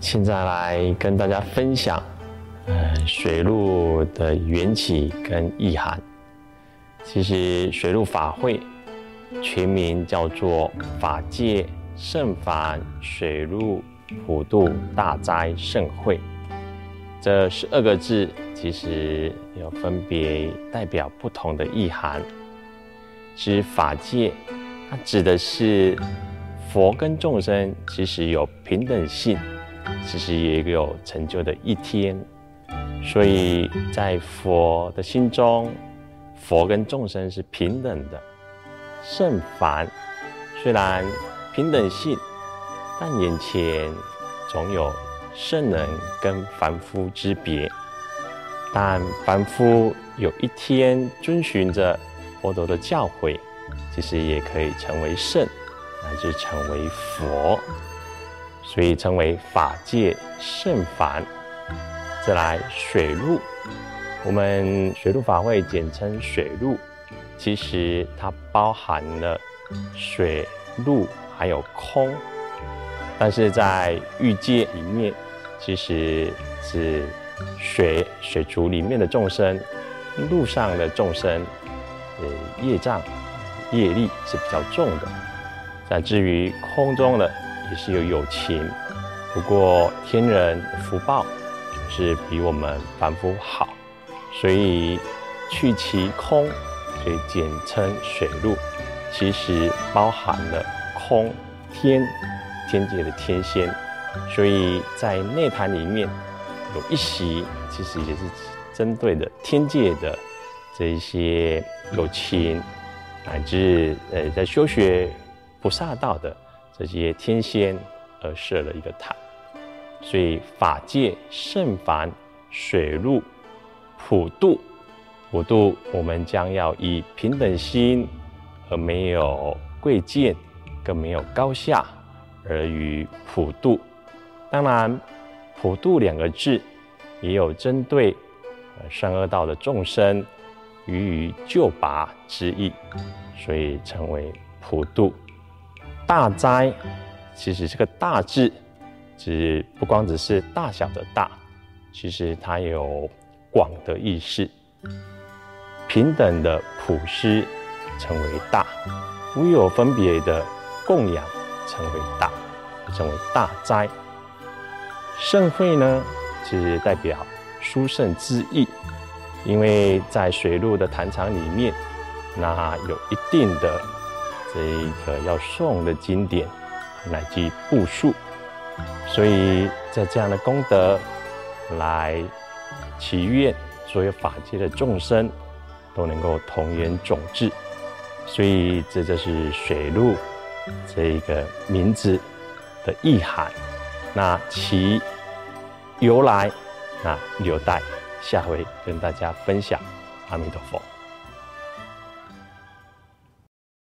现在来跟大家分享，呃，水陆的缘起跟意涵。其实水陆法会全名叫做法界圣凡水陆普渡大斋盛会。这十二个字其实有分别代表不同的意涵。其实法界，它指的是佛跟众生其实有平等性，其实也有成就的一天。所以在佛的心中，佛跟众生是平等的。圣凡虽然平等性，但眼前总有。圣人跟凡夫之别，但凡夫有一天遵循着佛陀的教诲，其实也可以成为圣，乃至成为佛，所以称为法界圣凡。再来水陆，我们水陆法会简称水陆，其实它包含了水、陆还有空，但是在欲界里面。其实是水水族里面的众生，陆上的众生，呃，业障、业力是比较重的。再至于空中的，也是有友情，不过天人福报是比我们凡夫好，所以去其空，所以简称水陆。其实包含了空天天界的天仙。所以在内坛里面有一席，其实也是针对的天界的这一些有情，乃至呃在修学菩萨道的这些天仙而设了一个塔。所以法界圣凡水陆普渡，普渡我们将要以平等心，而没有贵贱，更没有高下，而于普渡。当然，普渡两个字也有针对呃善恶道的众生予以救拔之意，所以称为普渡。大斋其实这个“大”字，只不光只是大小的“大”，其实它有广的意思。平等的普施称为大，无有分别的供养称为大，称为大斋。盛会呢，其实代表殊胜之意，因为在水陆的坛场里面，那有一定的这一个要诵的经典，乃至部数，所以在这样的功德来祈愿所有法界的众生都能够同圆种智，所以这就是水陆这一个名字的意涵。那其由来，那留待下回跟大家分享。阿弥陀佛。